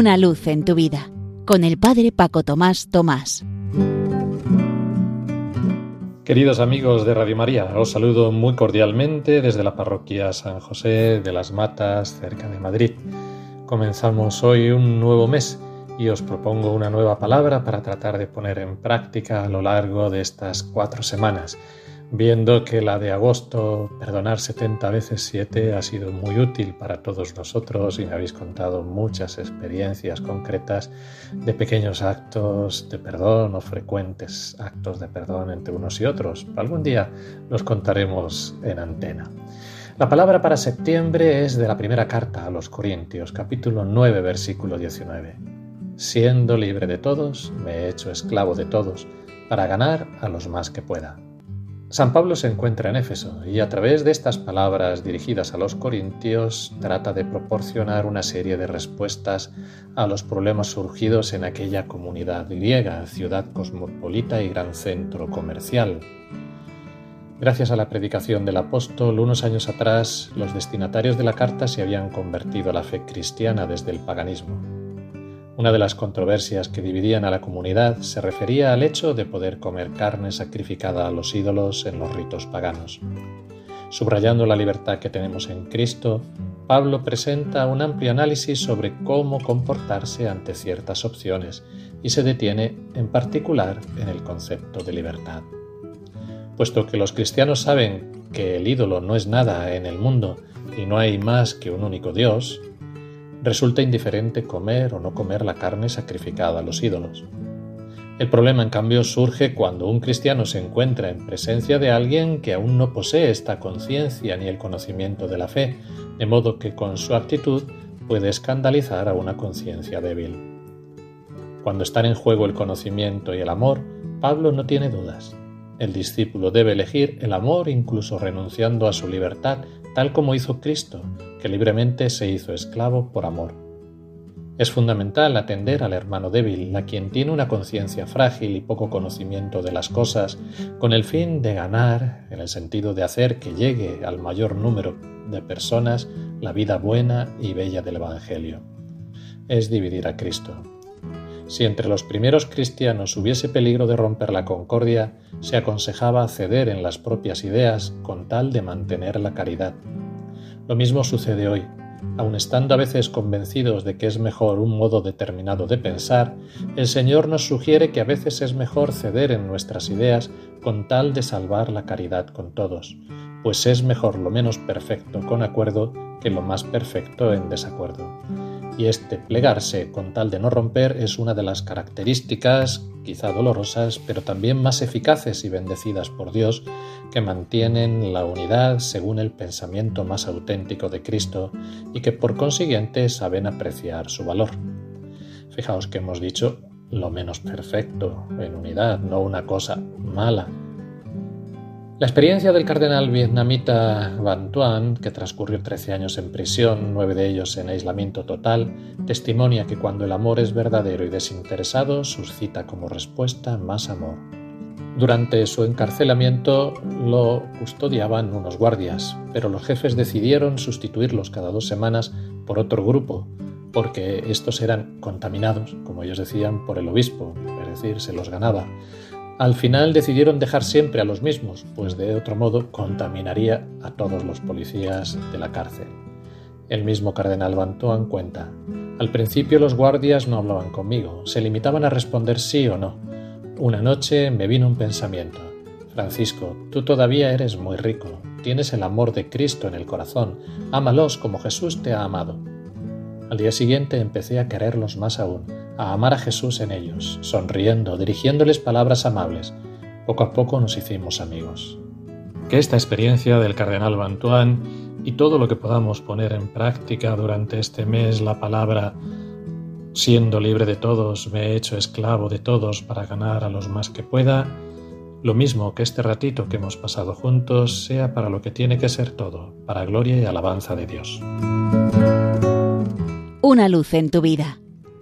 Una luz en tu vida con el Padre Paco Tomás Tomás. Queridos amigos de Radio María, os saludo muy cordialmente desde la parroquia San José de las Matas, cerca de Madrid. Comenzamos hoy un nuevo mes y os propongo una nueva palabra para tratar de poner en práctica a lo largo de estas cuatro semanas viendo que la de agosto, perdonar 70 veces 7, ha sido muy útil para todos nosotros y me habéis contado muchas experiencias concretas de pequeños actos de perdón o frecuentes actos de perdón entre unos y otros. Algún día los contaremos en antena. La palabra para septiembre es de la primera carta a los Corintios, capítulo 9, versículo 19. Siendo libre de todos, me he hecho esclavo de todos, para ganar a los más que pueda. San Pablo se encuentra en Éfeso y a través de estas palabras dirigidas a los corintios trata de proporcionar una serie de respuestas a los problemas surgidos en aquella comunidad griega, ciudad cosmopolita y gran centro comercial. Gracias a la predicación del apóstol, unos años atrás los destinatarios de la carta se habían convertido a la fe cristiana desde el paganismo. Una de las controversias que dividían a la comunidad se refería al hecho de poder comer carne sacrificada a los ídolos en los ritos paganos. Subrayando la libertad que tenemos en Cristo, Pablo presenta un amplio análisis sobre cómo comportarse ante ciertas opciones y se detiene en particular en el concepto de libertad. Puesto que los cristianos saben que el ídolo no es nada en el mundo y no hay más que un único Dios, resulta indiferente comer o no comer la carne sacrificada a los ídolos. El problema, en cambio, surge cuando un cristiano se encuentra en presencia de alguien que aún no posee esta conciencia ni el conocimiento de la fe, de modo que con su actitud puede escandalizar a una conciencia débil. Cuando están en juego el conocimiento y el amor, Pablo no tiene dudas. El discípulo debe elegir el amor incluso renunciando a su libertad, tal como hizo Cristo, que libremente se hizo esclavo por amor. Es fundamental atender al hermano débil, a quien tiene una conciencia frágil y poco conocimiento de las cosas, con el fin de ganar, en el sentido de hacer que llegue al mayor número de personas la vida buena y bella del Evangelio. Es dividir a Cristo. Si entre los primeros cristianos hubiese peligro de romper la concordia, se aconsejaba ceder en las propias ideas con tal de mantener la caridad. Lo mismo sucede hoy. Aun estando a veces convencidos de que es mejor un modo determinado de pensar, el Señor nos sugiere que a veces es mejor ceder en nuestras ideas con tal de salvar la caridad con todos, pues es mejor lo menos perfecto con acuerdo que lo más perfecto en desacuerdo y este plegarse con tal de no romper es una de las características, quizá dolorosas, pero también más eficaces y bendecidas por Dios, que mantienen la unidad según el pensamiento más auténtico de Cristo y que por consiguiente saben apreciar su valor. Fijaos que hemos dicho lo menos perfecto en unidad, no una cosa mala, la experiencia del cardenal vietnamita Van Tuan, que transcurrió 13 años en prisión, nueve de ellos en aislamiento total, testimonia que cuando el amor es verdadero y desinteresado, suscita como respuesta más amor. Durante su encarcelamiento lo custodiaban unos guardias, pero los jefes decidieron sustituirlos cada dos semanas por otro grupo, porque estos eran contaminados, como ellos decían, por el obispo, es decir, se los ganaba. Al final decidieron dejar siempre a los mismos, pues de otro modo contaminaría a todos los policías de la cárcel. El mismo cardenal Bantoan cuenta, al principio los guardias no hablaban conmigo, se limitaban a responder sí o no. Una noche me vino un pensamiento. Francisco, tú todavía eres muy rico, tienes el amor de Cristo en el corazón, ámalos como Jesús te ha amado. Al día siguiente empecé a quererlos más aún, a amar a Jesús en ellos, sonriendo, dirigiéndoles palabras amables. Poco a poco nos hicimos amigos. Que esta experiencia del cardenal Bantuán y todo lo que podamos poner en práctica durante este mes, la palabra siendo libre de todos, me he hecho esclavo de todos para ganar a los más que pueda, lo mismo que este ratito que hemos pasado juntos sea para lo que tiene que ser todo, para gloria y alabanza de Dios. Una luz en tu vida